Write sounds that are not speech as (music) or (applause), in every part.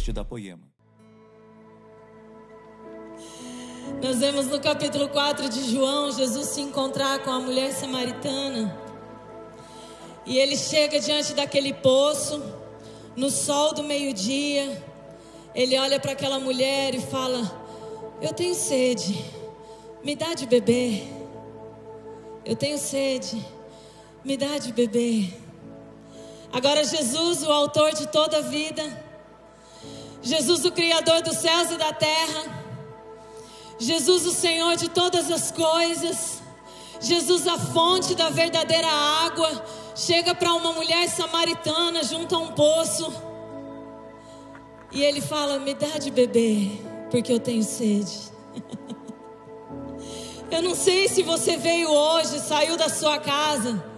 podcast da Poema. Nós vemos no capítulo 4 de João Jesus se encontrar com a mulher samaritana. E ele chega diante daquele poço, no sol do meio-dia. Ele olha para aquela mulher e fala: Eu tenho sede, me dá de beber. Eu tenho sede, me dá de beber. Agora, Jesus, o autor de toda a vida, Jesus, o Criador dos céus e da terra, Jesus, o Senhor de todas as coisas, Jesus, a fonte da verdadeira água, chega para uma mulher samaritana junto a um poço. E ele fala: Me dá de beber, porque eu tenho sede. (laughs) eu não sei se você veio hoje, saiu da sua casa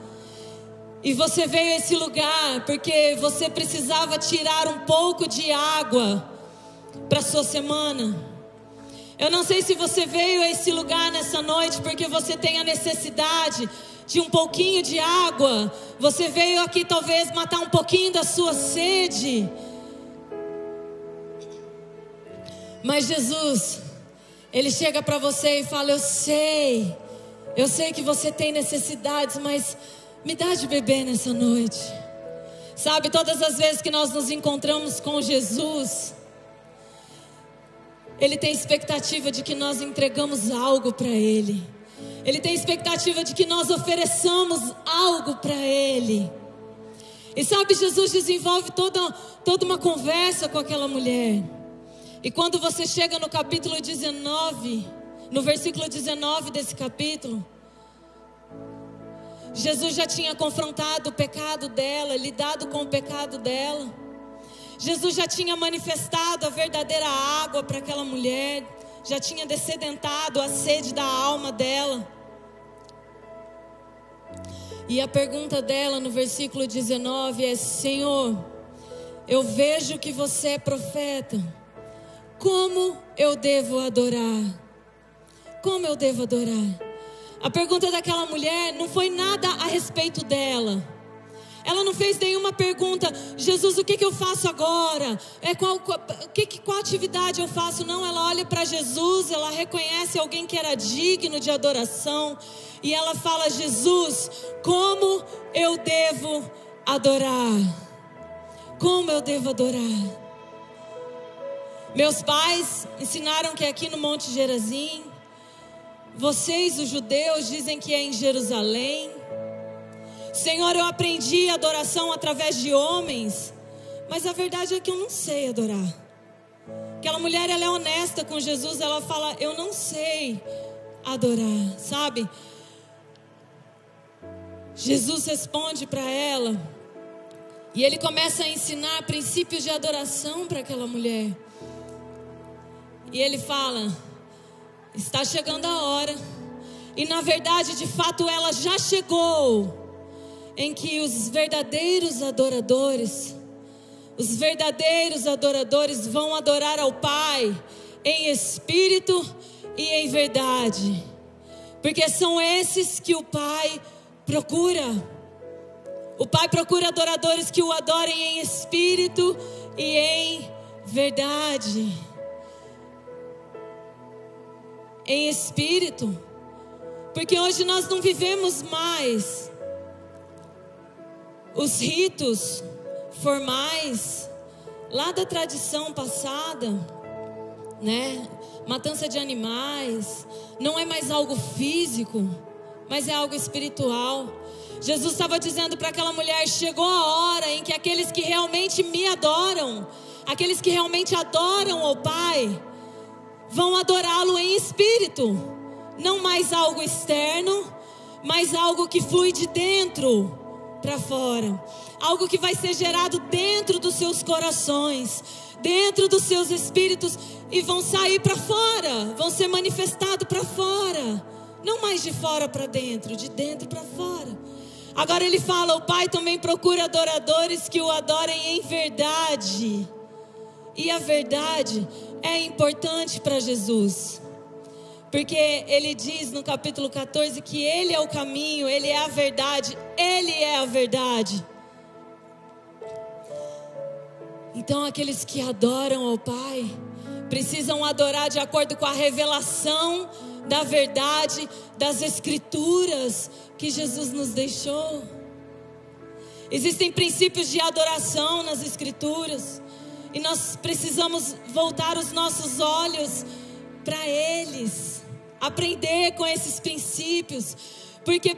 e você veio a esse lugar porque você precisava tirar um pouco de água para sua semana. Eu não sei se você veio a esse lugar nessa noite porque você tem a necessidade de um pouquinho de água. Você veio aqui talvez matar um pouquinho da sua sede. Mas Jesus, Ele chega para você e fala: Eu sei, eu sei que você tem necessidades, mas me dá de beber nessa noite. Sabe, todas as vezes que nós nos encontramos com Jesus, Ele tem expectativa de que nós entregamos algo para Ele. Ele tem expectativa de que nós ofereçamos algo para Ele. E sabe, Jesus desenvolve toda, toda uma conversa com aquela mulher. E quando você chega no capítulo 19, no versículo 19 desse capítulo, Jesus já tinha confrontado o pecado dela, lidado com o pecado dela. Jesus já tinha manifestado a verdadeira água para aquela mulher, já tinha descedentado a sede da alma dela. E a pergunta dela no versículo 19 é: Senhor, eu vejo que você é profeta. Como eu devo adorar? Como eu devo adorar? A pergunta daquela mulher não foi nada a respeito dela. Ela não fez nenhuma pergunta, Jesus, o que, que eu faço agora? É qual, qual, que, qual atividade eu faço? Não, ela olha para Jesus, ela reconhece alguém que era digno de adoração, e ela fala: Jesus, como eu devo adorar? Como eu devo adorar? Meus pais ensinaram que aqui no Monte Gerazim, vocês, os judeus, dizem que é em Jerusalém. Senhor, eu aprendi adoração através de homens, mas a verdade é que eu não sei adorar. Aquela mulher, ela é honesta com Jesus, ela fala: Eu não sei adorar, sabe? Jesus responde para ela, e ele começa a ensinar princípios de adoração para aquela mulher. E ele fala: Está chegando a hora. E na verdade, de fato, ela já chegou. Em que os verdadeiros adoradores, os verdadeiros adoradores vão adorar ao Pai em espírito e em verdade. Porque são esses que o Pai procura. O Pai procura adoradores que o adorem em espírito e em verdade em espírito, porque hoje nós não vivemos mais os ritos formais lá da tradição passada, né? Matança de animais, não é mais algo físico, mas é algo espiritual. Jesus estava dizendo para aquela mulher: chegou a hora em que aqueles que realmente me adoram, aqueles que realmente adoram o Pai, vão adorá-lo em espírito, não mais algo externo, mas algo que flui de dentro para fora, algo que vai ser gerado dentro dos seus corações, dentro dos seus espíritos e vão sair para fora, vão ser manifestados para fora, não mais de fora para dentro, de dentro para fora. Agora ele fala: o Pai também procura adoradores que o adorem em verdade. E a verdade é importante para Jesus. Porque ele diz no capítulo 14 que ele é o caminho, ele é a verdade, ele é a verdade. Então, aqueles que adoram ao Pai precisam adorar de acordo com a revelação da verdade das Escrituras que Jesus nos deixou. Existem princípios de adoração nas Escrituras e nós precisamos voltar os nossos olhos para eles, aprender com esses princípios, porque 1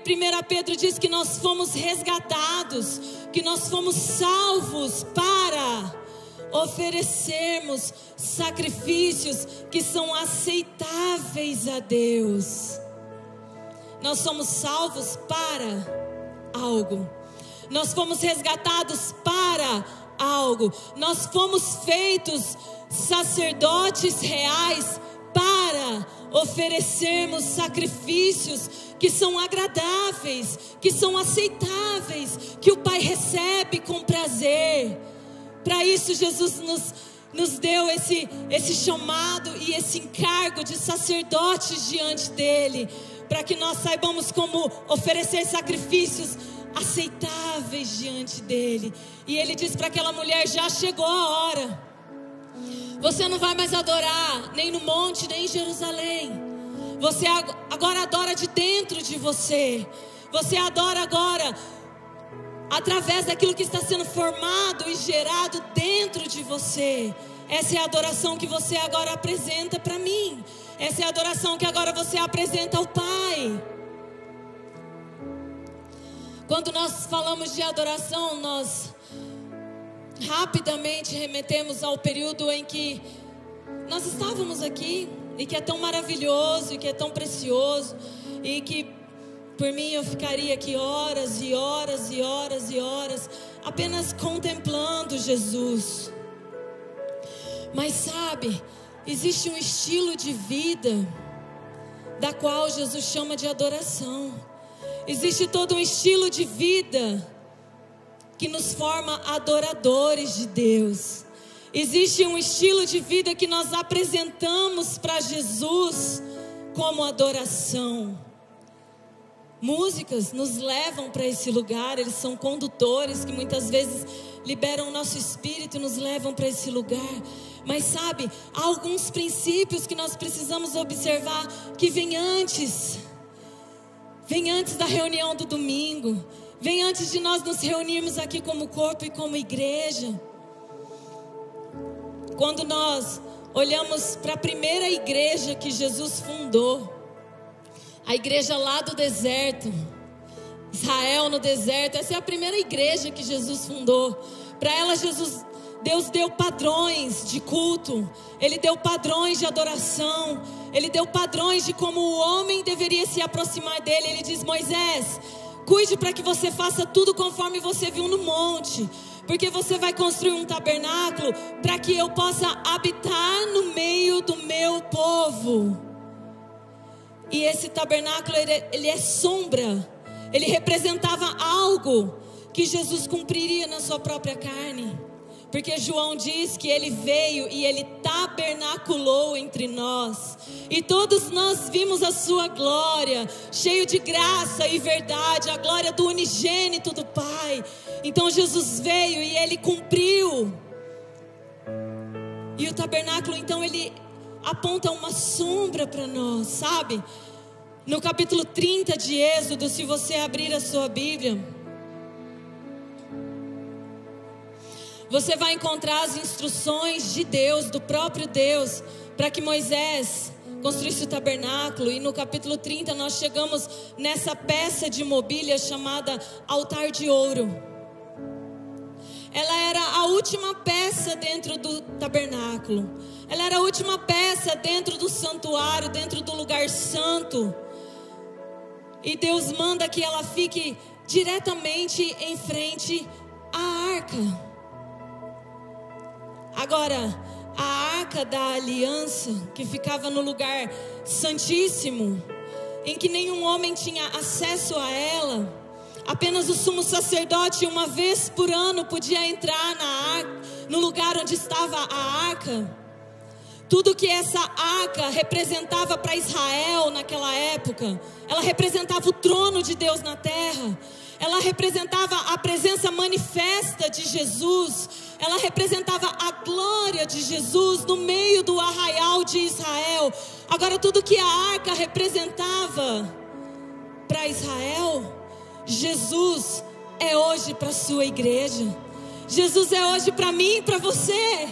Pedro diz que nós fomos resgatados, que nós fomos salvos para oferecermos sacrifícios que são aceitáveis a Deus. Nós somos salvos para algo. Nós fomos resgatados para algo. Nós fomos feitos sacerdotes reais para oferecermos sacrifícios que são agradáveis, que são aceitáveis, que o Pai recebe com prazer. Para isso, Jesus nos, nos deu esse, esse chamado e esse encargo de sacerdotes diante dEle, para que nós saibamos como oferecer sacrifícios aceitáveis diante dEle. E Ele diz para aquela mulher: já chegou a hora. Você não vai mais adorar nem no monte, nem em Jerusalém. Você agora adora de dentro de você. Você adora agora através daquilo que está sendo formado e gerado dentro de você. Essa é a adoração que você agora apresenta para mim. Essa é a adoração que agora você apresenta ao Pai. Quando nós falamos de adoração, nós rapidamente remetemos ao período em que nós estávamos aqui e que é tão maravilhoso e que é tão precioso e que por mim eu ficaria aqui horas e horas e horas e horas apenas contemplando Jesus. Mas sabe, existe um estilo de vida da qual Jesus chama de adoração. Existe todo um estilo de vida que nos forma adoradores de Deus. Existe um estilo de vida que nós apresentamos para Jesus como adoração. Músicas nos levam para esse lugar, eles são condutores que muitas vezes liberam o nosso espírito e nos levam para esse lugar. Mas sabe, há alguns princípios que nós precisamos observar que vem antes. Vem antes da reunião do domingo, vem antes de nós nos reunirmos aqui como corpo e como igreja. Quando nós olhamos para a primeira igreja que Jesus fundou, a igreja lá do deserto, Israel no deserto. Essa é a primeira igreja que Jesus fundou. Para ela, Jesus, Deus deu padrões de culto, Ele deu padrões de adoração, Ele deu padrões de como o homem deveria se aproximar dele. Ele diz: Moisés, cuide para que você faça tudo conforme você viu no monte. Porque você vai construir um tabernáculo para que eu possa habitar no meio do meu povo. E esse tabernáculo, ele, ele é sombra. Ele representava algo que Jesus cumpriria na sua própria carne. Porque João diz que ele veio e ele tabernaculou entre nós. E todos nós vimos a sua glória, cheio de graça e verdade, a glória do unigênito do Pai. Então Jesus veio e ele cumpriu. E o tabernáculo, então, ele aponta uma sombra para nós, sabe? No capítulo 30 de Êxodo, se você abrir a sua Bíblia, você vai encontrar as instruções de Deus, do próprio Deus, para que Moisés construísse o tabernáculo. E no capítulo 30 nós chegamos nessa peça de mobília chamada altar de ouro. Ela era a última peça dentro do tabernáculo. Ela era a última peça dentro do santuário, dentro do lugar santo. E Deus manda que ela fique diretamente em frente à arca. Agora, a arca da aliança, que ficava no lugar santíssimo, em que nenhum homem tinha acesso a ela, apenas o sumo sacerdote, uma vez por ano, podia entrar na arca, no lugar onde estava a arca. Tudo que essa arca representava para Israel naquela época, ela representava o trono de Deus na terra, ela representava a presença manifesta de Jesus, ela representava a glória de Jesus no meio do arraial de Israel. Agora, tudo que a arca representava para Israel, Jesus é hoje para a sua igreja. Jesus é hoje para mim e para você.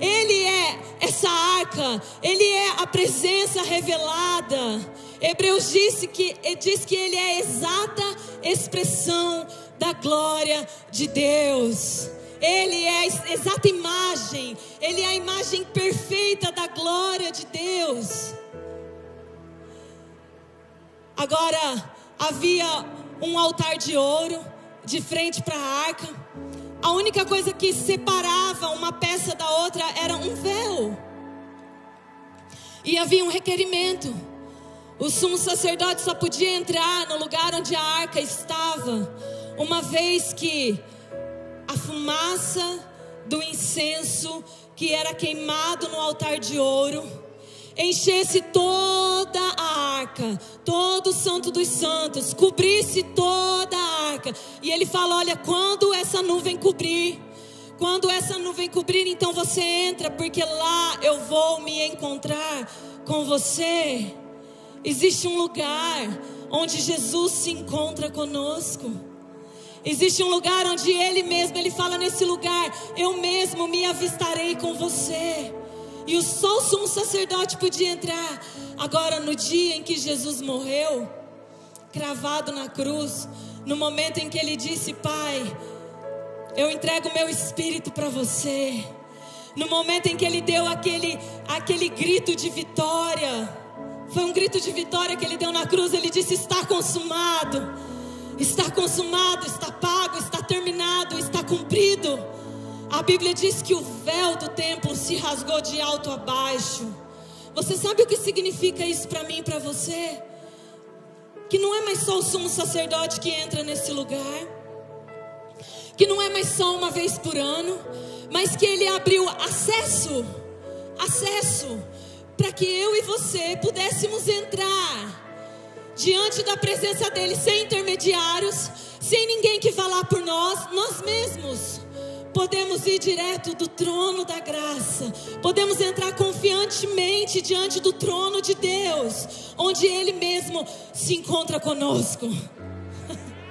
Ele é essa arca, ele é a presença revelada. Hebreus disse que, diz que ele é a exata expressão da glória de Deus. Ele é a exata imagem, ele é a imagem perfeita da glória de Deus. Agora, havia um altar de ouro de frente para a arca. A única coisa que separava uma peça da outra era um véu. E havia um requerimento. O sumo sacerdote só podia entrar no lugar onde a arca estava, uma vez que a fumaça do incenso que era queimado no altar de ouro enchesse toda a arca, todo o santo dos santos, cobrisse toda a arca. E ele fala: Olha, quando essa nuvem cobrir, quando essa nuvem cobrir, então você entra, porque lá eu vou me encontrar com você. Existe um lugar onde Jesus se encontra conosco. Existe um lugar onde Ele mesmo, Ele fala nesse lugar, eu mesmo me avistarei com você. E só o sumo sacerdote podia entrar. Agora, no dia em que Jesus morreu, cravado na cruz, no momento em que ele disse: Pai, eu entrego meu espírito para você. No momento em que ele deu aquele, aquele grito de vitória, foi um grito de vitória que ele deu na cruz. Ele disse: Está consumado, está consumado, está pago, está terminado, está cumprido. A Bíblia diz que o véu do templo se rasgou de alto a baixo. Você sabe o que significa isso para mim e para você? Que não é mais só o sumo sacerdote que entra nesse lugar, que não é mais só uma vez por ano, mas que ele abriu acesso, acesso, para que eu e você pudéssemos entrar diante da presença dele sem intermediários, sem ninguém que lá por nós, nós mesmos podemos ir direto do trono da graça, podemos entrar confiantemente diante do trono de Deus, onde Ele mesmo se encontra conosco.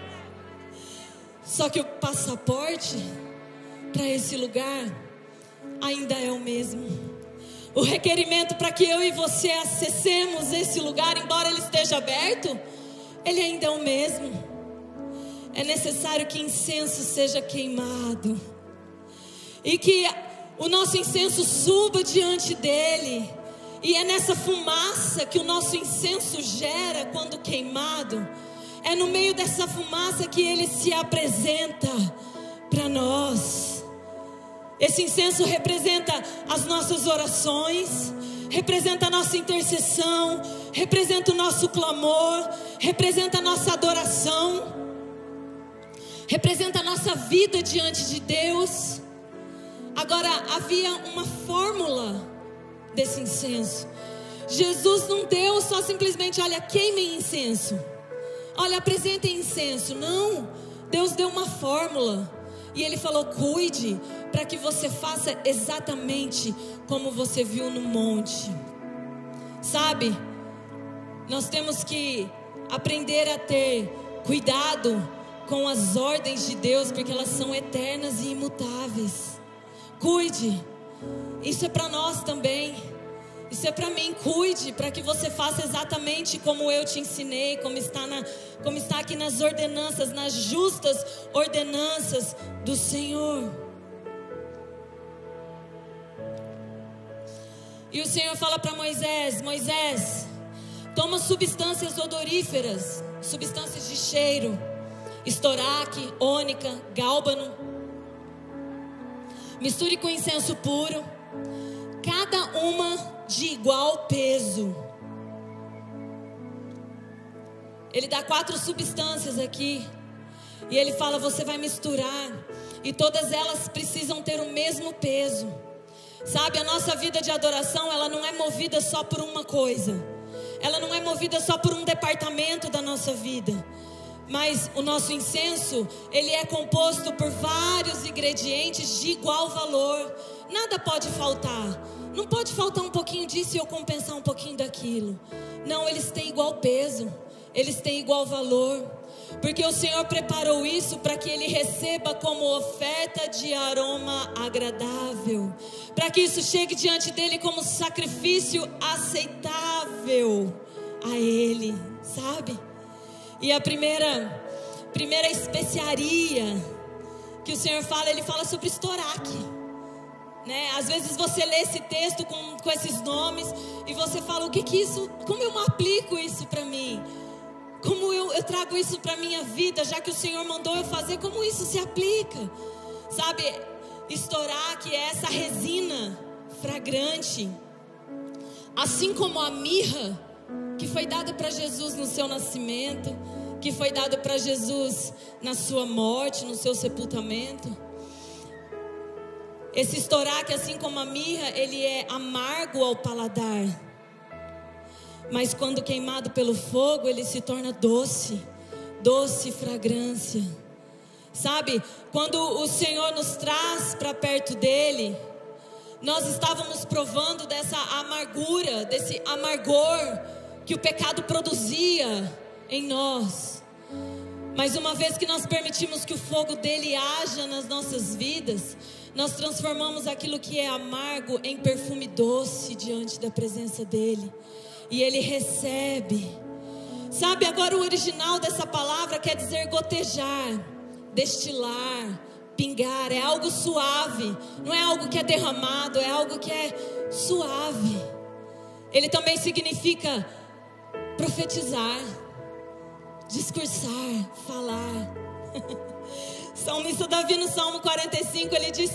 (laughs) Só que o passaporte para esse lugar ainda é o mesmo. O requerimento para que eu e você acessemos esse lugar, embora ele esteja aberto, ele ainda é o mesmo. É necessário que incenso seja queimado e que o nosso incenso suba diante dele. E é nessa fumaça que o nosso incenso gera quando queimado. É no meio dessa fumaça que ele se apresenta para nós. Esse incenso representa as nossas orações, representa a nossa intercessão, representa o nosso clamor, representa a nossa adoração, representa a nossa vida diante de Deus. Agora, havia uma fórmula desse incenso. Jesus não deu só simplesmente, olha, queimem incenso. Olha, apresentem incenso. Não. Deus deu uma fórmula. E ele falou: cuide para que você faça exatamente como você viu no monte. Sabe? Nós temos que aprender a ter cuidado com as ordens de Deus, porque elas são eternas e imutáveis. Cuide. Isso é para nós também. Isso é para mim. Cuide para que você faça exatamente como eu te ensinei, como está, na, como está aqui nas ordenanças, nas justas ordenanças do Senhor. E o Senhor fala para Moisés: Moisés, toma substâncias odoríferas, substâncias de cheiro, estoraque, ônica, gálbano misture com incenso puro, cada uma de igual peso. Ele dá quatro substâncias aqui. E ele fala: você vai misturar. E todas elas precisam ter o mesmo peso. Sabe, a nossa vida de adoração, ela não é movida só por uma coisa. Ela não é movida só por um departamento da nossa vida. Mas o nosso incenso, ele é composto por vários ingredientes de igual valor. Nada pode faltar. Não pode faltar um pouquinho disso e eu compensar um pouquinho daquilo. Não, eles têm igual peso, eles têm igual valor. Porque o Senhor preparou isso para que ele receba como oferta de aroma agradável, para que isso chegue diante dele como sacrifício aceitável a ele, sabe? E a primeira primeira especiaria que o Senhor fala, ele fala sobre estoraque. Né? Às vezes você lê esse texto com, com esses nomes e você fala: o que que isso, como eu aplico isso para mim? Como eu, eu trago isso para minha vida, já que o Senhor mandou eu fazer, como isso se aplica? Sabe, estourar que é essa resina fragrante, assim como a mirra que foi dada para Jesus no seu nascimento, que foi dada para Jesus na sua morte, no seu sepultamento. Esse estoraque, assim como a mirra, ele é amargo ao paladar. Mas quando queimado pelo fogo, ele se torna doce, doce fragrância. Sabe, quando o Senhor nos traz para perto dele, nós estávamos provando dessa amargura, desse amargor que o pecado produzia em nós. Mas uma vez que nós permitimos que o fogo dele haja nas nossas vidas, nós transformamos aquilo que é amargo em perfume doce diante da presença dEle. E Ele recebe. Sabe, agora o original dessa palavra quer dizer gotejar, destilar, pingar. É algo suave. Não é algo que é derramado, é algo que é suave. Ele também significa profetizar, discursar, falar. (laughs) Salmista Davi no Salmo 45, ele diz: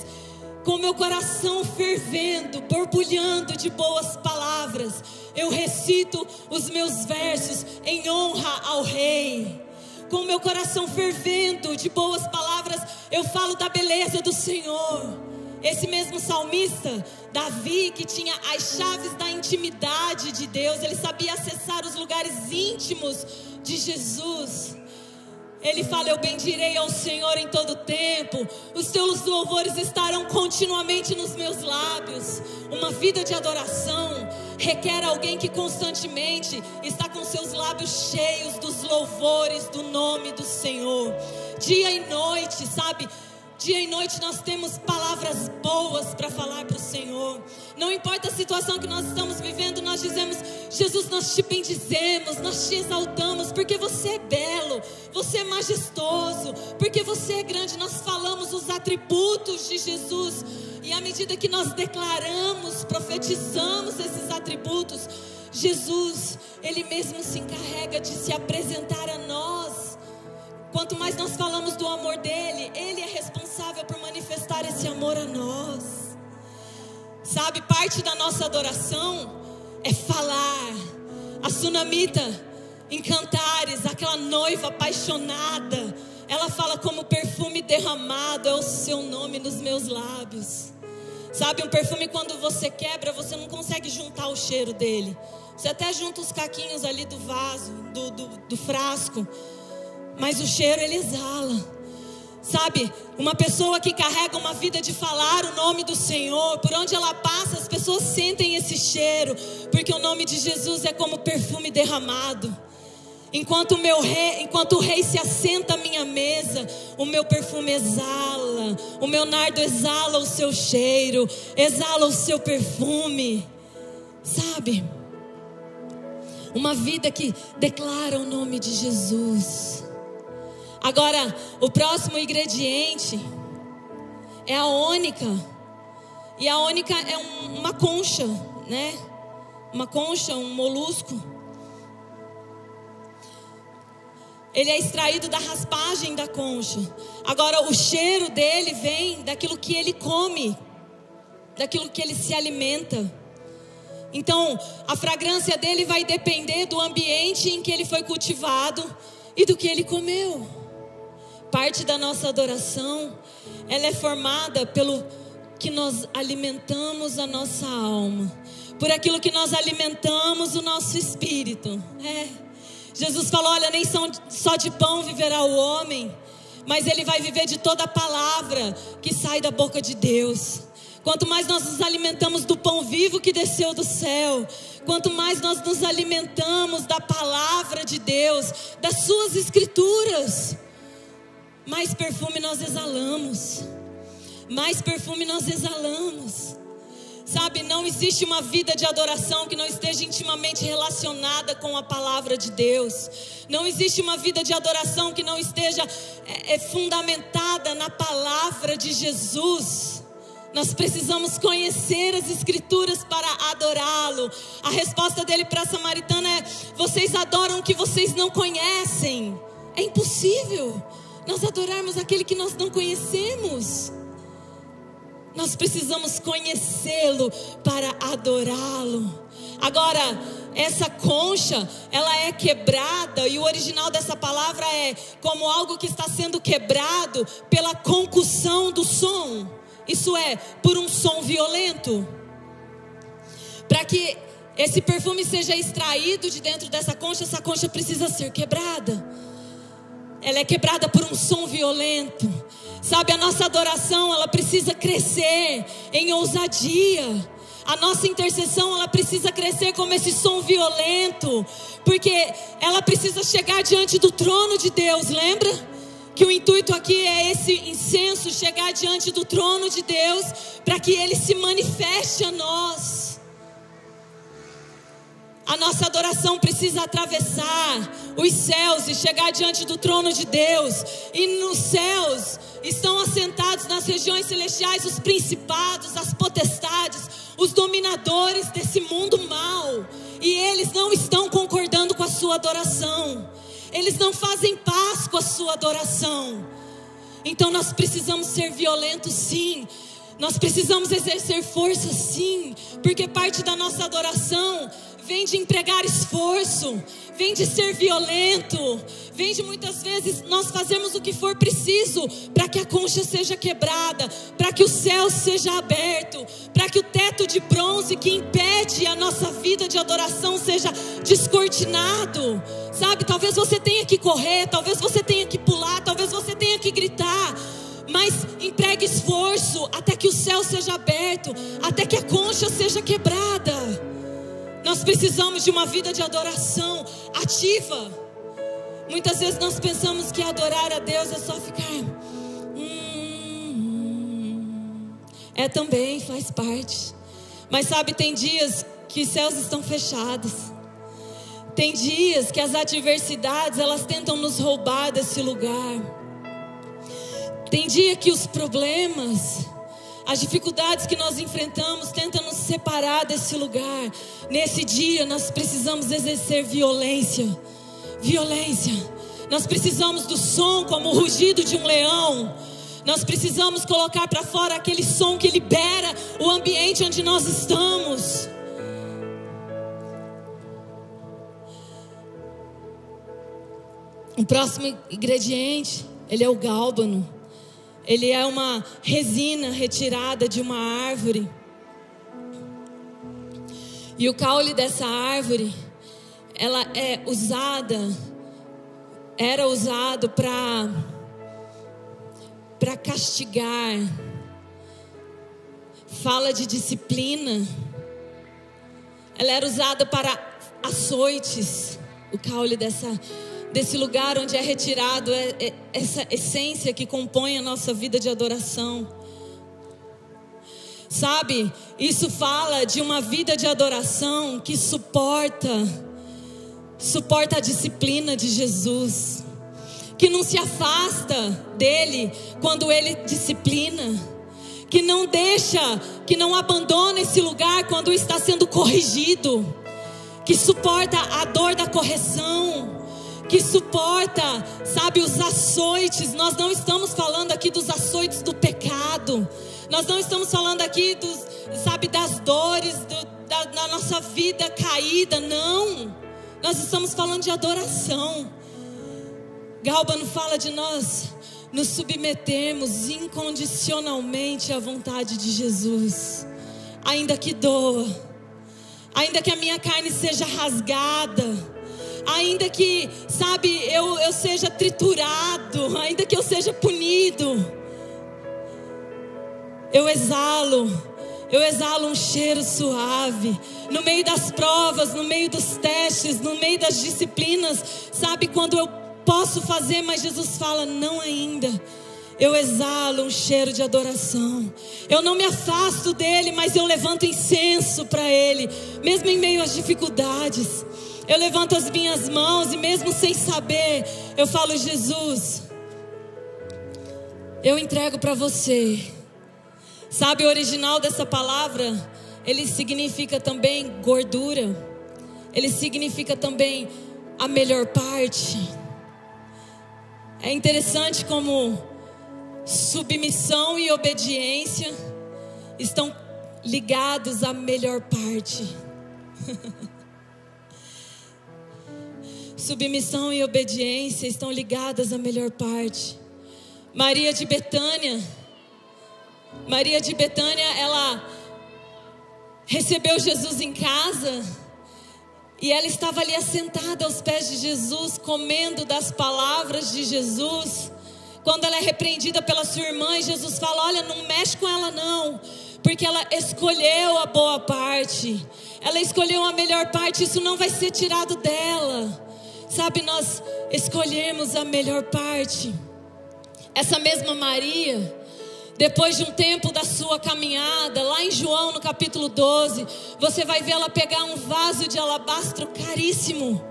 Com meu coração fervendo, borbulhando de boas palavras, eu recito os meus versos em honra ao Rei. Com meu coração fervendo de boas palavras, eu falo da beleza do Senhor. Esse mesmo salmista, Davi, que tinha as chaves da intimidade de Deus, ele sabia acessar os lugares íntimos de Jesus. Ele fala: Eu bendirei ao Senhor em todo tempo, os teus louvores estarão continuamente nos meus lábios. Uma vida de adoração requer alguém que constantemente está com seus lábios cheios dos louvores do nome do Senhor, dia e noite, sabe? Dia e noite nós temos palavras boas para falar para o Senhor. Não importa a situação que nós estamos vivendo, nós dizemos: Jesus, nós te bendizemos, nós te exaltamos, porque você é belo, você é majestoso, porque você é grande. Nós falamos os atributos de Jesus, e à medida que nós declaramos, profetizamos esses atributos, Jesus, Ele mesmo se encarrega de se apresentar a nós Quanto mais nós falamos do amor dele, ele é responsável por manifestar esse amor a nós. Sabe, parte da nossa adoração é falar. A sunamita em Cantares, aquela noiva apaixonada, ela fala como perfume derramado é o seu nome nos meus lábios. Sabe, um perfume quando você quebra, você não consegue juntar o cheiro dele. Você até junta os caquinhos ali do vaso, do, do, do frasco mas o cheiro ele exala. Sabe, uma pessoa que carrega uma vida de falar o nome do Senhor, por onde ela passa, as pessoas sentem esse cheiro, porque o nome de Jesus é como perfume derramado. Enquanto o meu rei, enquanto o rei se assenta à minha mesa, o meu perfume exala, o meu nardo exala o seu cheiro, exala o seu perfume. Sabe? Uma vida que declara o nome de Jesus. Agora, o próximo ingrediente é a ônica. E a ônica é um, uma concha, né? Uma concha, um molusco. Ele é extraído da raspagem da concha. Agora, o cheiro dele vem daquilo que ele come, daquilo que ele se alimenta. Então, a fragrância dele vai depender do ambiente em que ele foi cultivado e do que ele comeu. Parte da nossa adoração, ela é formada pelo que nós alimentamos a nossa alma, por aquilo que nós alimentamos o nosso espírito. É. Jesus falou: olha, nem só de pão viverá o homem, mas ele vai viver de toda a palavra que sai da boca de Deus. Quanto mais nós nos alimentamos do pão vivo que desceu do céu, quanto mais nós nos alimentamos da palavra de Deus, das suas escrituras, mais perfume nós exalamos. Mais perfume nós exalamos. Sabe, não existe uma vida de adoração que não esteja intimamente relacionada com a palavra de Deus. Não existe uma vida de adoração que não esteja é, é fundamentada na palavra de Jesus. Nós precisamos conhecer as Escrituras para adorá-lo. A resposta dele para a samaritana é: vocês adoram o que vocês não conhecem. É impossível nós adorarmos aquele que nós não conhecemos. Nós precisamos conhecê-lo para adorá-lo. Agora, essa concha, ela é quebrada e o original dessa palavra é como algo que está sendo quebrado pela concussão do som. Isso é, por um som violento. Para que esse perfume seja extraído de dentro dessa concha, essa concha precisa ser quebrada. Ela é quebrada por um som violento. Sabe, a nossa adoração, ela precisa crescer em ousadia. A nossa intercessão, ela precisa crescer como esse som violento, porque ela precisa chegar diante do trono de Deus, lembra? Que o intuito aqui é esse incenso chegar diante do trono de Deus, para que ele se manifeste a nós. A nossa adoração precisa atravessar os céus e chegar diante do trono de Deus. E nos céus estão assentados nas regiões celestiais os principados, as potestades, os dominadores desse mundo mal. E eles não estão concordando com a sua adoração. Eles não fazem paz com a sua adoração. Então nós precisamos ser violentos, sim. Nós precisamos exercer força, sim. Porque parte da nossa adoração vem de empregar esforço, vem de ser violento, vem de muitas vezes nós fazemos o que for preciso para que a concha seja quebrada, para que o céu seja aberto, para que o teto de bronze que impede a nossa vida de adoração seja descortinado. Sabe, talvez você tenha que correr, talvez você tenha que pular, talvez você tenha que gritar mas empregue esforço até que o céu seja aberto, até que a concha seja quebrada. Nós precisamos de uma vida de adoração ativa. Muitas vezes nós pensamos que adorar a Deus é só ficar. Hum, é também, faz parte. Mas sabe, tem dias que os céus estão fechados. Tem dias que as adversidades elas tentam nos roubar desse lugar. Tem dia que os problemas as dificuldades que nós enfrentamos tentam nos separar desse lugar. Nesse dia nós precisamos exercer violência. Violência. Nós precisamos do som como o rugido de um leão. Nós precisamos colocar para fora aquele som que libera o ambiente onde nós estamos. O próximo ingrediente, ele é o gálbano. Ele é uma resina retirada de uma árvore. E o caule dessa árvore, ela é usada, era usado para para castigar. Fala de disciplina. Ela era usada para açoites. O caule dessa desse lugar onde é retirado é, é, essa essência que compõe a nossa vida de adoração. Sabe, isso fala de uma vida de adoração que suporta, suporta a disciplina de Jesus, que não se afasta dele quando ele disciplina, que não deixa, que não abandona esse lugar quando está sendo corrigido, que suporta a dor da correção, que suporta, sabe, os açoites. Nós não estamos falando aqui dos açoites do pecado. Nós não estamos falando aqui dos, sabe, das dores do, da, da nossa vida caída. Não. Nós estamos falando de adoração. Galbano fala de nós nos submetermos incondicionalmente à vontade de Jesus, ainda que doa, ainda que a minha carne seja rasgada ainda que, sabe, eu, eu seja triturado, ainda que eu seja punido, eu exalo, eu exalo um cheiro suave. No meio das provas, no meio dos testes, no meio das disciplinas, sabe, quando eu posso fazer, mas Jesus fala: não ainda eu exalo um cheiro de adoração. Eu não me afasto dele, mas eu levanto incenso para ele, mesmo em meio às dificuldades. Eu levanto as minhas mãos e mesmo sem saber, eu falo: Jesus, eu entrego para você. Sabe o original dessa palavra? Ele significa também gordura. Ele significa também a melhor parte. É interessante como submissão e obediência estão ligados à melhor parte. (laughs) submissão e obediência estão ligadas à melhor parte. Maria de Betânia, Maria de Betânia, ela recebeu Jesus em casa e ela estava ali assentada aos pés de Jesus, comendo das palavras de Jesus. Quando ela é repreendida pela sua irmã, Jesus fala: Olha, não mexe com ela, não, porque ela escolheu a boa parte, ela escolheu a melhor parte, isso não vai ser tirado dela. Sabe, nós escolhemos a melhor parte. Essa mesma Maria, depois de um tempo da sua caminhada, lá em João no capítulo 12, você vai ver ela pegar um vaso de alabastro caríssimo,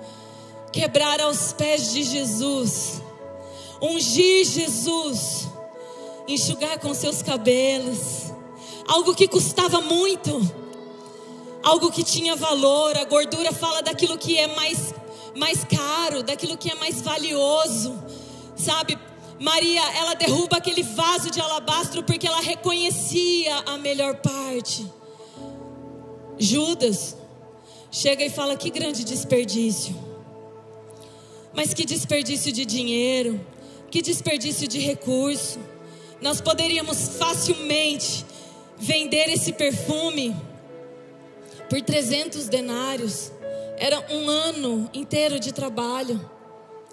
quebrar aos pés de Jesus ungir Jesus, enxugar com seus cabelos, algo que custava muito, algo que tinha valor. A gordura fala daquilo que é mais, mais caro, daquilo que é mais valioso, sabe? Maria, ela derruba aquele vaso de alabastro porque ela reconhecia a melhor parte. Judas chega e fala: que grande desperdício. Mas que desperdício de dinheiro, que desperdício de recurso. Nós poderíamos facilmente vender esse perfume por 300 denários. Era um ano inteiro de trabalho.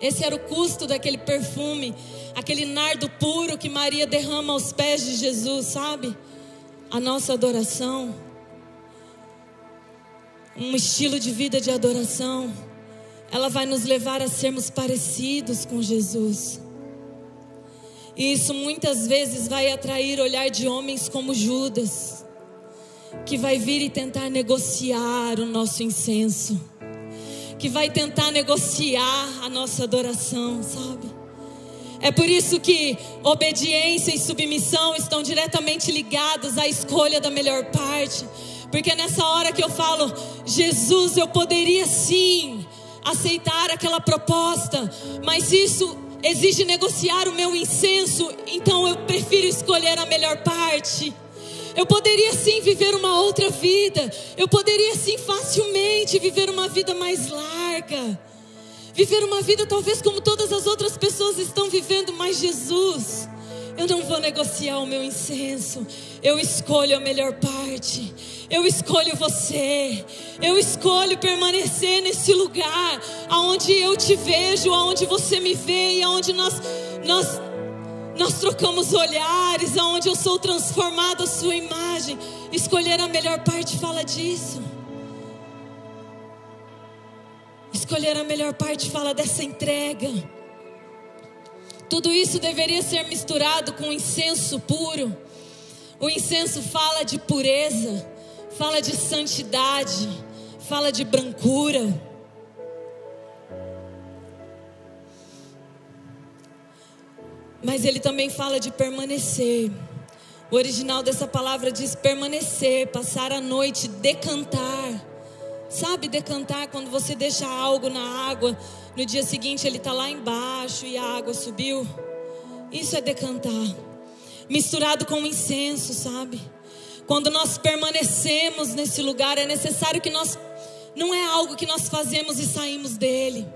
Esse era o custo daquele perfume, aquele nardo puro que Maria derrama aos pés de Jesus, sabe? A nossa adoração. Um estilo de vida de adoração. Ela vai nos levar a sermos parecidos com Jesus. E isso muitas vezes vai atrair olhar de homens como Judas, que vai vir e tentar negociar o nosso incenso, que vai tentar negociar a nossa adoração, sabe? É por isso que obediência e submissão estão diretamente ligados à escolha da melhor parte. Porque nessa hora que eu falo, Jesus, eu poderia sim aceitar aquela proposta, mas isso exige negociar o meu incenso, então eu prefiro escolher a melhor parte. Eu poderia sim viver uma outra vida, eu poderia sim facilmente viver uma vida mais larga, viver uma vida talvez como todas as outras pessoas estão vivendo, mas Jesus, eu não vou negociar o meu incenso, eu escolho a melhor parte. Eu escolho você. Eu escolho permanecer nesse lugar aonde eu te vejo, aonde você me vê e aonde nós nós nós trocamos olhares, aonde eu sou transformado à sua imagem. Escolher a melhor parte fala disso. Escolher a melhor parte fala dessa entrega. Tudo isso deveria ser misturado com incenso puro. O incenso fala de pureza fala de santidade, fala de brancura. Mas ele também fala de permanecer. O original dessa palavra diz permanecer, passar a noite, decantar. Sabe decantar quando você deixa algo na água, no dia seguinte ele está lá embaixo e a água subiu? Isso é decantar. Misturado com incenso, sabe? Quando nós permanecemos nesse lugar, é necessário que nós. Não é algo que nós fazemos e saímos dele.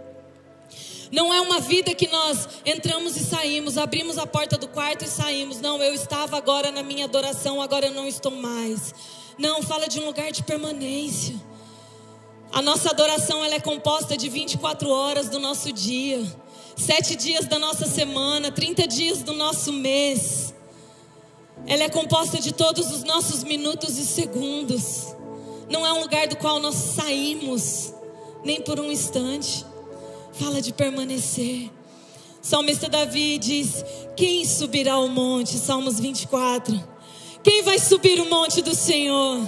Não é uma vida que nós entramos e saímos, abrimos a porta do quarto e saímos. Não, eu estava agora na minha adoração, agora eu não estou mais. Não, fala de um lugar de permanência. A nossa adoração ela é composta de 24 horas do nosso dia, sete dias da nossa semana, 30 dias do nosso mês. Ela é composta de todos os nossos minutos e segundos. Não é um lugar do qual nós saímos, nem por um instante. Fala de permanecer. Salmista Davi diz: Quem subirá ao monte? Salmos 24. Quem vai subir o monte do Senhor?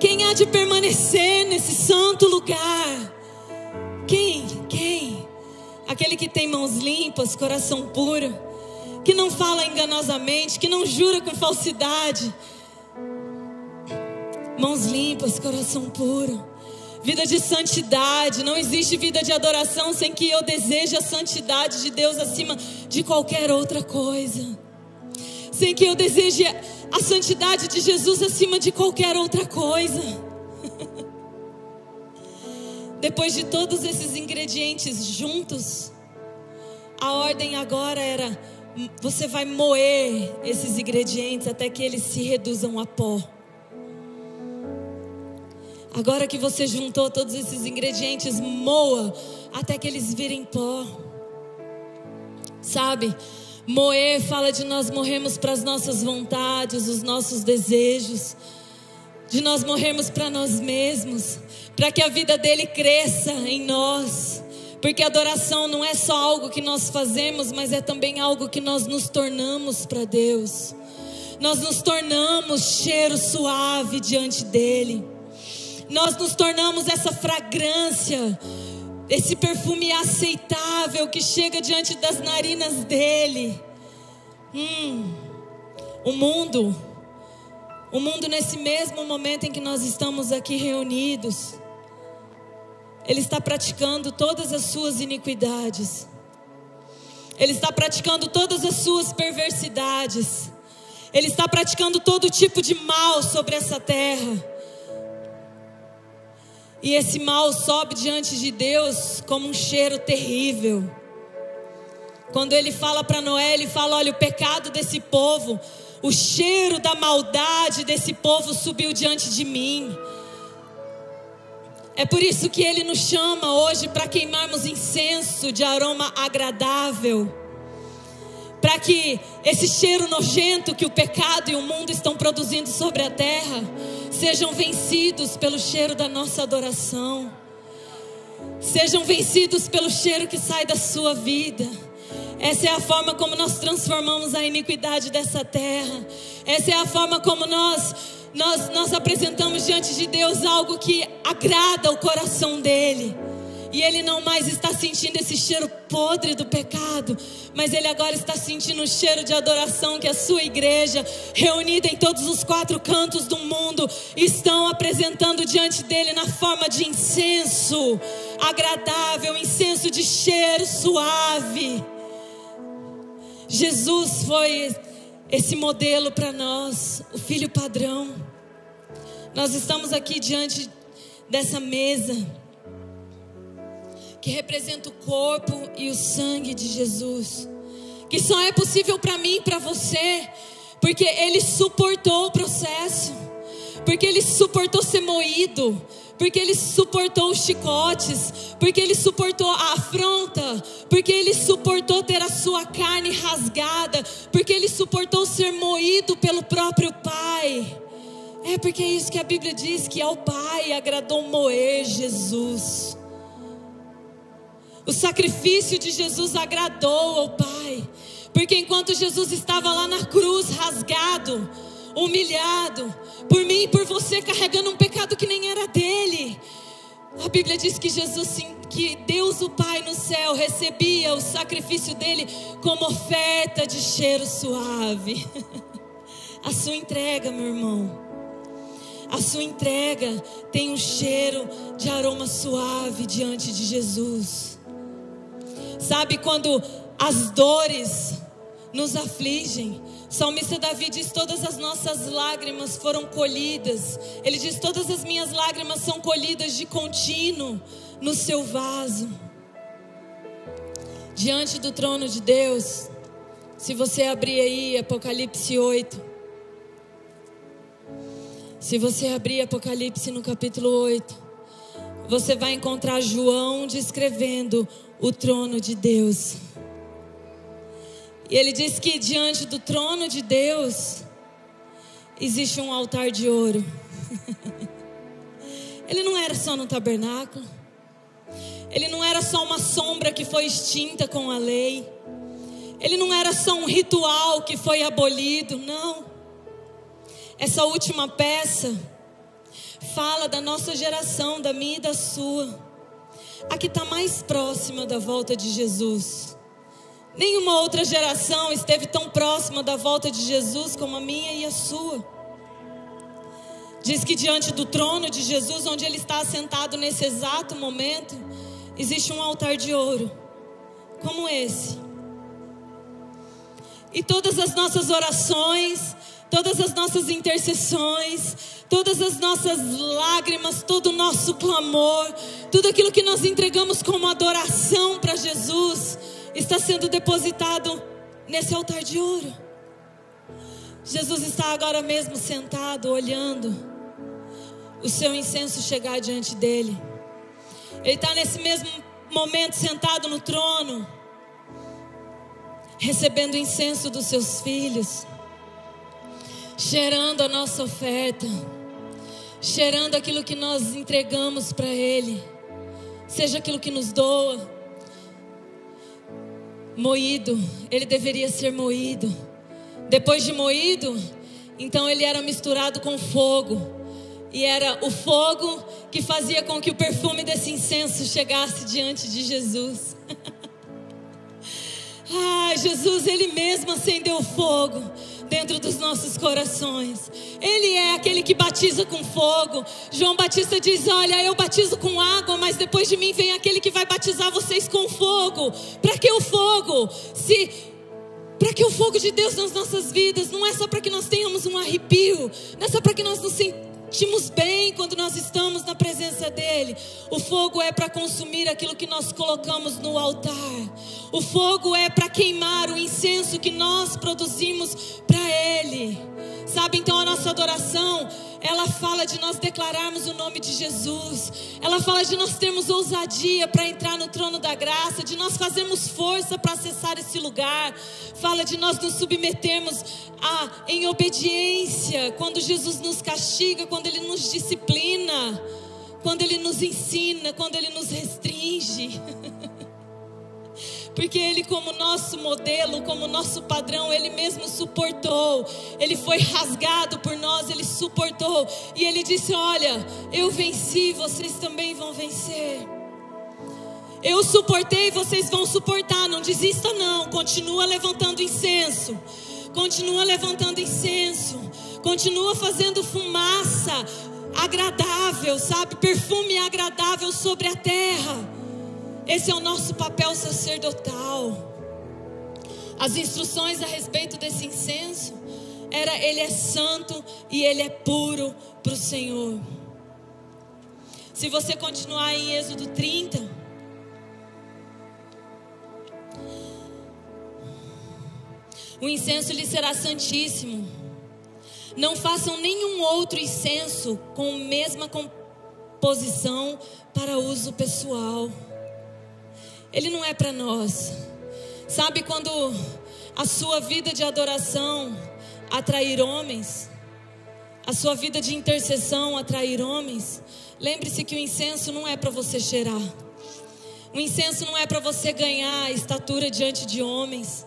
Quem há de permanecer nesse santo lugar? Quem? Quem? Aquele que tem mãos limpas, coração puro, que não fala enganosamente, que não jura com falsidade. Mãos limpas, coração puro. Vida de santidade, não existe vida de adoração sem que eu deseje a santidade de Deus acima de qualquer outra coisa. Sem que eu deseje a santidade de Jesus acima de qualquer outra coisa. (laughs) Depois de todos esses ingredientes juntos, a ordem agora era: você vai moer esses ingredientes até que eles se reduzam a pó. Agora que você juntou todos esses ingredientes, moa até que eles virem pó. Sabe? Moer fala de nós morrermos para as nossas vontades, os nossos desejos, de nós morrermos para nós mesmos, para que a vida dele cresça em nós. Porque adoração não é só algo que nós fazemos, mas é também algo que nós nos tornamos para Deus. Nós nos tornamos cheiro suave diante dele. Nós nos tornamos essa fragrância esse perfume aceitável que chega diante das narinas dele. Hum, o mundo, o mundo nesse mesmo momento em que nós estamos aqui reunidos, ele está praticando todas as suas iniquidades. Ele está praticando todas as suas perversidades. Ele está praticando todo tipo de mal sobre essa terra. E esse mal sobe diante de Deus como um cheiro terrível. Quando ele fala para Noé, ele fala: olha, o pecado desse povo, o cheiro da maldade desse povo subiu diante de mim. É por isso que ele nos chama hoje para queimarmos incenso de aroma agradável para que esse cheiro nojento que o pecado e o mundo estão produzindo sobre a terra sejam vencidos pelo cheiro da nossa adoração, sejam vencidos pelo cheiro que sai da sua vida. Essa é a forma como nós transformamos a iniquidade dessa terra. Essa é a forma como nós nós, nós apresentamos diante de Deus algo que agrada o coração dele. E ele não mais está sentindo esse cheiro podre do pecado, mas ele agora está sentindo o cheiro de adoração que a sua igreja, reunida em todos os quatro cantos do mundo, estão apresentando diante dele na forma de incenso agradável, incenso de cheiro suave. Jesus foi esse modelo para nós, o filho padrão. Nós estamos aqui diante dessa mesa que representa o corpo e o sangue de Jesus, que só é possível para mim e para você, porque Ele suportou o processo, porque Ele suportou ser moído, porque Ele suportou os chicotes, porque Ele suportou a afronta, porque Ele suportou ter a sua carne rasgada, porque Ele suportou ser moído pelo próprio Pai. É porque é isso que a Bíblia diz que ao Pai agradou moer Jesus. O sacrifício de Jesus agradou ao Pai, porque enquanto Jesus estava lá na cruz, rasgado, humilhado, por mim e por você, carregando um pecado que nem era dele, a Bíblia diz que Jesus, que Deus o Pai no céu recebia o sacrifício dele como oferta de cheiro suave. (laughs) A sua entrega, meu irmão. A sua entrega tem um cheiro de aroma suave diante de Jesus. Sabe quando as dores nos afligem? Salmista Davi diz: Todas as nossas lágrimas foram colhidas. Ele diz: Todas as minhas lágrimas são colhidas de contínuo no seu vaso. Diante do trono de Deus, se você abrir aí Apocalipse 8. Se você abrir Apocalipse no capítulo 8, você vai encontrar João descrevendo o trono de Deus. E ele diz que diante do trono de Deus existe um altar de ouro. (laughs) ele não era só no tabernáculo. Ele não era só uma sombra que foi extinta com a lei. Ele não era só um ritual que foi abolido, não. Essa última peça fala da nossa geração, da minha e da sua, a que está mais próxima da volta de Jesus. Nenhuma outra geração esteve tão próxima da volta de Jesus como a minha e a sua. Diz que diante do trono de Jesus, onde ele está sentado nesse exato momento, existe um altar de ouro, como esse. E todas as nossas orações, todas as nossas intercessões, todas as nossas lágrimas, todo o nosso clamor, tudo aquilo que nós entregamos como adoração para Jesus, está sendo depositado nesse altar de ouro. Jesus está agora mesmo sentado, olhando o seu incenso chegar diante dele. Ele está nesse mesmo momento sentado no trono, recebendo o incenso dos seus filhos, cheirando a nossa oferta, cheirando aquilo que nós entregamos para Ele, seja aquilo que nos doa, moído, ele deveria ser moído. Depois de moído, então ele era misturado com fogo. E era o fogo que fazia com que o perfume desse incenso chegasse diante de Jesus. (laughs) ah, Jesus, ele mesmo acendeu fogo dentro dos nossos corações. Ele é aquele que batiza com fogo. João Batista diz: Olha, eu batizo com água, mas depois de mim vem aquele que vai batizar vocês com fogo. Para que o fogo? Se para que o fogo de Deus nas nossas vidas não é só para que nós tenhamos um arrepio, não é só para que nós nos sentimos bem quando nós estamos na presença dEle. O fogo é para consumir aquilo que nós colocamos no altar. O fogo é para queimar o incenso que nós produzimos para Ele. Sabe, então a nossa adoração, ela fala de nós declararmos o nome de Jesus. Ela fala de nós termos ousadia para entrar no trono da graça, de nós fazermos força para acessar esse lugar. Fala de nós nos submetermos a, em obediência quando Jesus nos castiga, quando Ele nos disciplina, quando Ele nos ensina, quando Ele nos restringe. (laughs) porque Ele, como nosso modelo, como nosso padrão, Ele mesmo suportou. Ele foi rasgado por nós, Ele suportou. E Ele disse: Olha, eu venci, vocês também vão vencer. Eu suportei, vocês vão suportar. Não desista, não. Continua levantando incenso. Continua levantando incenso. Continua fazendo fumaça agradável, sabe? Perfume agradável sobre a terra. Esse é o nosso papel sacerdotal. As instruções a respeito desse incenso era ele é santo e ele é puro para o Senhor. Se você continuar em Êxodo 30, o incenso lhe será santíssimo. Não façam nenhum outro incenso com a mesma composição para uso pessoal. Ele não é para nós. Sabe quando a sua vida de adoração atrair homens, a sua vida de intercessão atrair homens, lembre-se que o incenso não é para você cheirar. O incenso não é para você ganhar estatura diante de homens.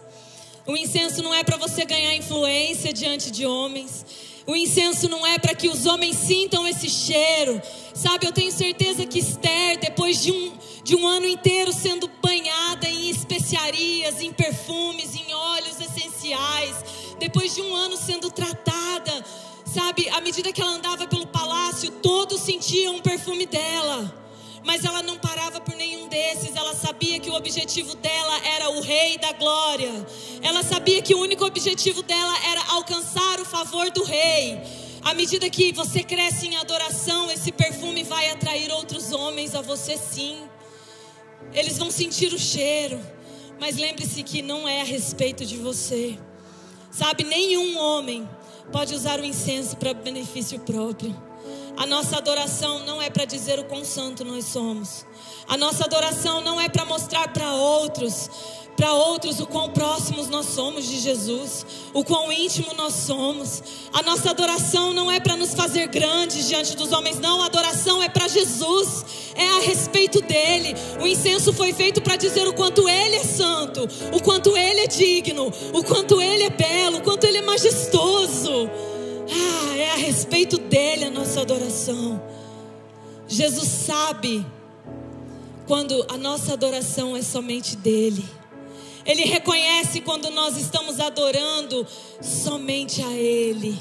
O incenso não é para você ganhar influência diante de homens. O incenso não é para que os homens sintam esse cheiro. Sabe, eu tenho certeza que Esther, depois de um, de um ano inteiro sendo banhada em especiarias, em perfumes, em óleos essenciais, depois de um ano sendo tratada, sabe, à medida que ela andava pelo palácio, todos sentiam um perfume dela. Mas ela não parava por nenhum desses, ela sabia que o objetivo dela era o Rei da Glória. Ela sabia que o único objetivo dela era alcançar o favor do Rei. À medida que você cresce em adoração, esse perfume vai atrair outros homens a você sim. Eles vão sentir o cheiro, mas lembre-se que não é a respeito de você. Sabe, nenhum homem pode usar o incenso para benefício próprio. A nossa adoração não é para dizer o quão santo nós somos. A nossa adoração não é para mostrar para outros, para outros o quão próximos nós somos de Jesus, o quão íntimo nós somos. A nossa adoração não é para nos fazer grandes diante dos homens, não. A adoração é para Jesus, é a respeito dele. O incenso foi feito para dizer o quanto ele é santo, o quanto ele é digno, o quanto ele é belo, o quanto ele é majestoso. Ah, é a respeito dele a nossa adoração. Jesus sabe quando a nossa adoração é somente dele. Ele reconhece quando nós estamos adorando somente a ele.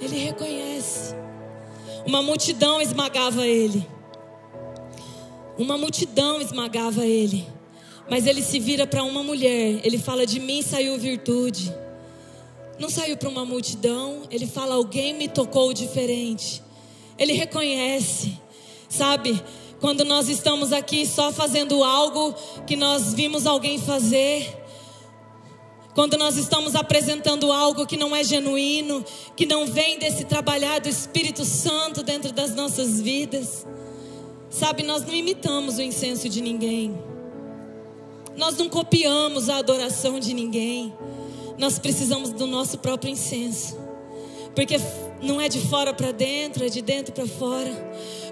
Ele reconhece. Uma multidão esmagava ele. Uma multidão esmagava ele. Mas ele se vira para uma mulher. Ele fala: De mim saiu virtude não saiu para uma multidão, ele fala: alguém me tocou diferente. Ele reconhece, sabe? Quando nós estamos aqui só fazendo algo que nós vimos alguém fazer, quando nós estamos apresentando algo que não é genuíno, que não vem desse trabalhar do Espírito Santo dentro das nossas vidas, sabe? Nós não imitamos o incenso de ninguém, nós não copiamos a adoração de ninguém nós precisamos do nosso próprio incenso. Porque não é de fora para dentro, é de dentro para fora.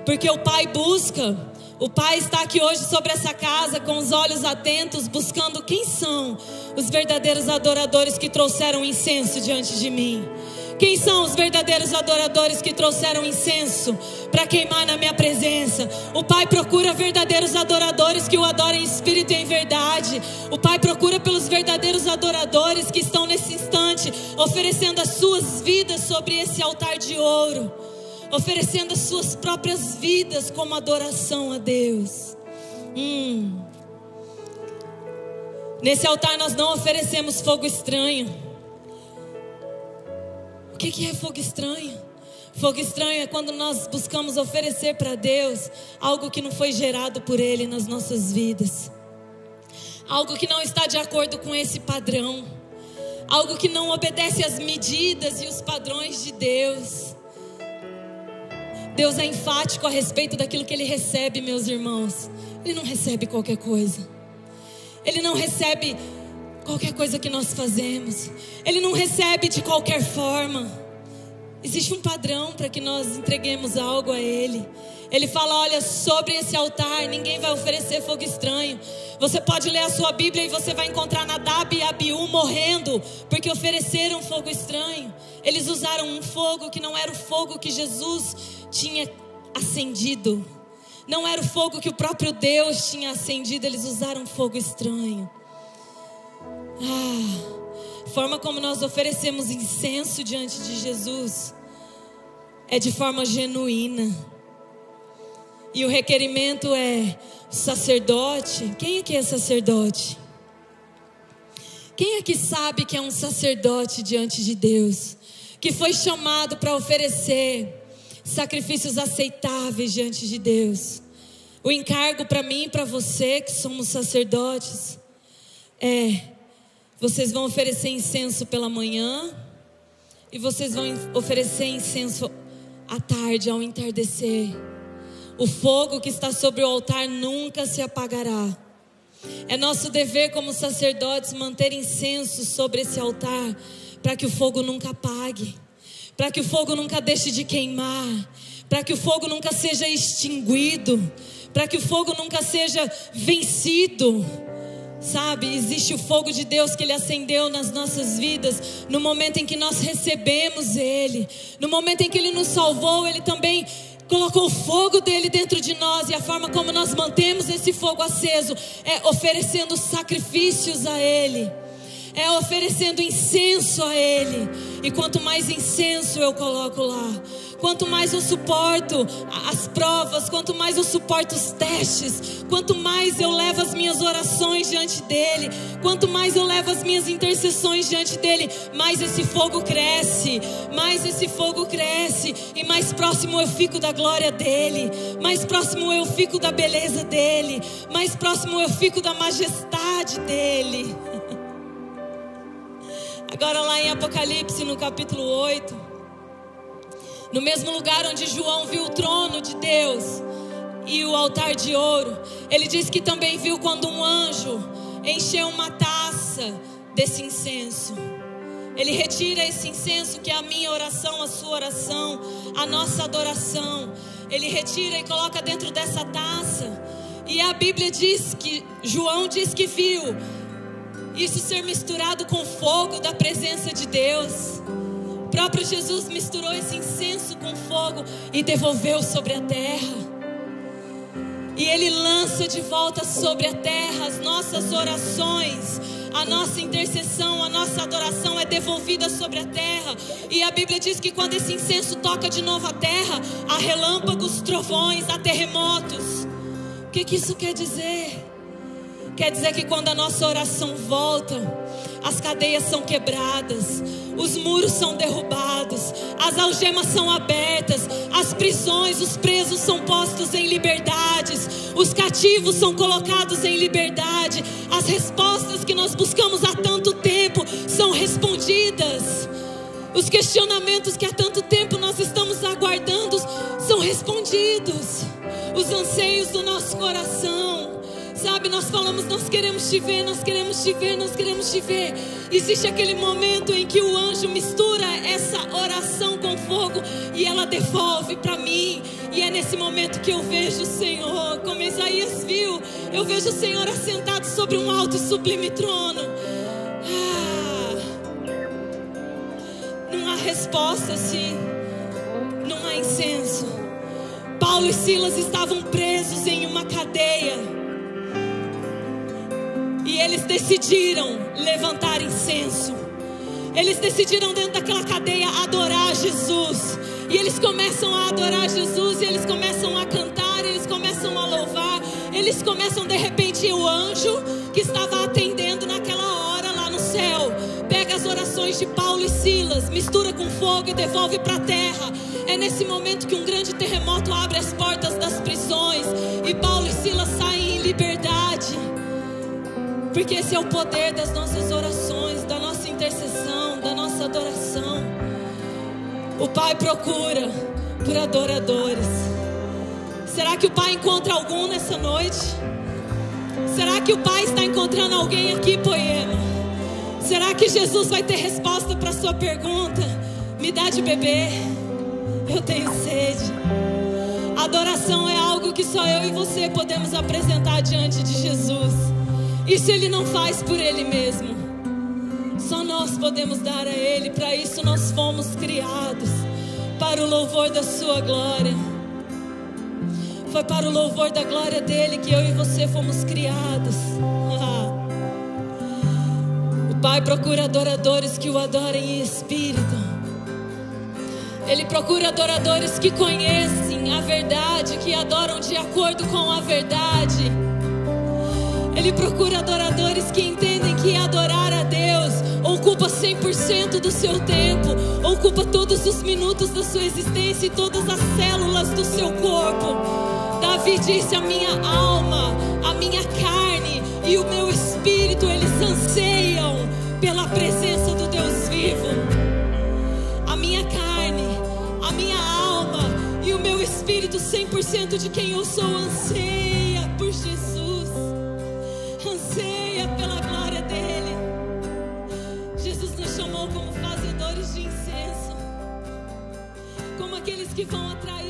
Porque o Pai busca, o Pai está aqui hoje sobre essa casa com os olhos atentos, buscando quem são os verdadeiros adoradores que trouxeram incenso diante de mim. Quem são os verdadeiros adoradores que trouxeram incenso para queimar na minha presença? O Pai procura verdadeiros adoradores que o adorem em espírito e em verdade. O Pai procura pelos verdadeiros adoradores que estão nesse instante oferecendo as suas vidas sobre esse altar de ouro, oferecendo as suas próprias vidas como adoração a Deus. Hum. Nesse altar nós não oferecemos fogo estranho. O que, é fogo estranho? Fogo estranho é quando nós buscamos oferecer para Deus algo que não foi gerado por Ele nas nossas vidas, algo que não está de acordo com esse padrão, algo que não obedece às medidas e os padrões de Deus. Deus é enfático a respeito daquilo que Ele recebe, meus irmãos. Ele não recebe qualquer coisa. Ele não recebe qualquer coisa que nós fazemos. Ele não recebe de qualquer forma. Existe um padrão para que nós entreguemos algo a Ele. Ele fala: olha, sobre esse altar ninguém vai oferecer fogo estranho. Você pode ler a sua Bíblia e você vai encontrar Nadab e Abiú morrendo porque ofereceram fogo estranho. Eles usaram um fogo que não era o fogo que Jesus tinha acendido. Não era o fogo que o próprio Deus tinha acendido, eles usaram fogo estranho. Ah, forma como nós oferecemos incenso diante de Jesus é de forma genuína. E o requerimento é sacerdote. Quem aqui é sacerdote? Quem aqui sabe que é um sacerdote diante de Deus? Que foi chamado para oferecer sacrifícios aceitáveis diante de Deus. O encargo para mim e para você, que somos sacerdotes, é vocês vão oferecer incenso pela manhã e vocês vão oferecer incenso à tarde, ao entardecer. O fogo que está sobre o altar nunca se apagará. É nosso dever como sacerdotes manter incenso sobre esse altar para que o fogo nunca apague, para que o fogo nunca deixe de queimar, para que o fogo nunca seja extinguido, para que o fogo nunca seja vencido. Sabe, existe o fogo de Deus que Ele acendeu nas nossas vidas, no momento em que nós recebemos Ele, no momento em que Ele nos salvou, Ele também colocou o fogo dele dentro de nós, e a forma como nós mantemos esse fogo aceso é oferecendo sacrifícios a Ele, é oferecendo incenso a Ele, e quanto mais incenso eu coloco lá, Quanto mais eu suporto as provas, quanto mais eu suporto os testes, quanto mais eu levo as minhas orações diante dele, quanto mais eu levo as minhas intercessões diante dele, mais esse fogo cresce, mais esse fogo cresce e mais próximo eu fico da glória dele, mais próximo eu fico da beleza dele, mais próximo eu fico da majestade dele. (laughs) Agora lá em Apocalipse, no capítulo 8, No mesmo lugar onde João viu o trono de Deus e o altar de ouro, ele diz que também viu quando um anjo encheu uma taça desse incenso. Ele retira esse incenso que é a minha oração, a sua oração, a nossa adoração. Ele retira e coloca dentro dessa taça. E a Bíblia diz que João diz que viu isso ser misturado com fogo da presença de Deus. O próprio Jesus misturou esse incenso com fogo e devolveu sobre a terra. E ele lança de volta sobre a terra as nossas orações, a nossa intercessão, a nossa adoração é devolvida sobre a terra. E a Bíblia diz que quando esse incenso toca de novo a terra, há relâmpagos, trovões, há terremotos. O que, que isso quer dizer? Quer dizer que quando a nossa oração volta, as cadeias são quebradas, os muros são derrubados, as algemas são abertas, as prisões, os presos são postos em liberdades, os cativos são colocados em liberdade, as respostas que nós buscamos há tanto tempo são respondidas. Os questionamentos que há tanto tempo nós estamos aguardando são respondidos. Os anseios do nosso coração Sabe, nós falamos, nós queremos te ver, nós queremos te ver, nós queremos te ver. Existe aquele momento em que o anjo mistura essa oração com fogo e ela devolve para mim. E é nesse momento que eu vejo o Senhor, como Isaías viu, eu vejo o Senhor assentado sobre um alto e sublime trono. Ah, não há resposta se não há incenso. Paulo e Silas estavam presos em uma cadeia. E eles decidiram levantar incenso. Eles decidiram dentro daquela cadeia adorar Jesus. E eles começam a adorar Jesus, e eles começam a cantar, eles começam a louvar. Eles começam de repente o anjo que estava atendendo naquela hora lá no céu. Pega as orações de Paulo e Silas, mistura com fogo e devolve para a terra. É nesse momento que um grande terremoto abre as portas das prisões e Paulo e Silas saem em liberdade. Porque esse é o poder das nossas orações, da nossa intercessão, da nossa adoração. O Pai procura por adoradores. Será que o Pai encontra algum nessa noite? Será que o Pai está encontrando alguém aqui, Poema? Será que Jesus vai ter resposta para sua pergunta? Me dá de beber, eu tenho sede. Adoração é algo que só eu e você podemos apresentar diante de Jesus. Isso Ele não faz por Ele mesmo. Só nós podemos dar a Ele. Para isso nós fomos criados. Para o louvor da Sua glória. Foi para o louvor da glória dele que eu e você fomos criados. (laughs) o Pai procura adoradores que o adorem em espírito. Ele procura adoradores que conhecem a verdade, que adoram de acordo com a verdade. Ele procura adoradores que entendem que adorar a Deus ocupa 100% do seu tempo, ocupa todos os minutos da sua existência e todas as células do seu corpo. Davi disse: A minha alma, a minha carne e o meu espírito, eles anseiam pela presença do Deus vivo. A minha carne, a minha alma e o meu espírito, 100% de quem eu sou, anseia que vão atrair.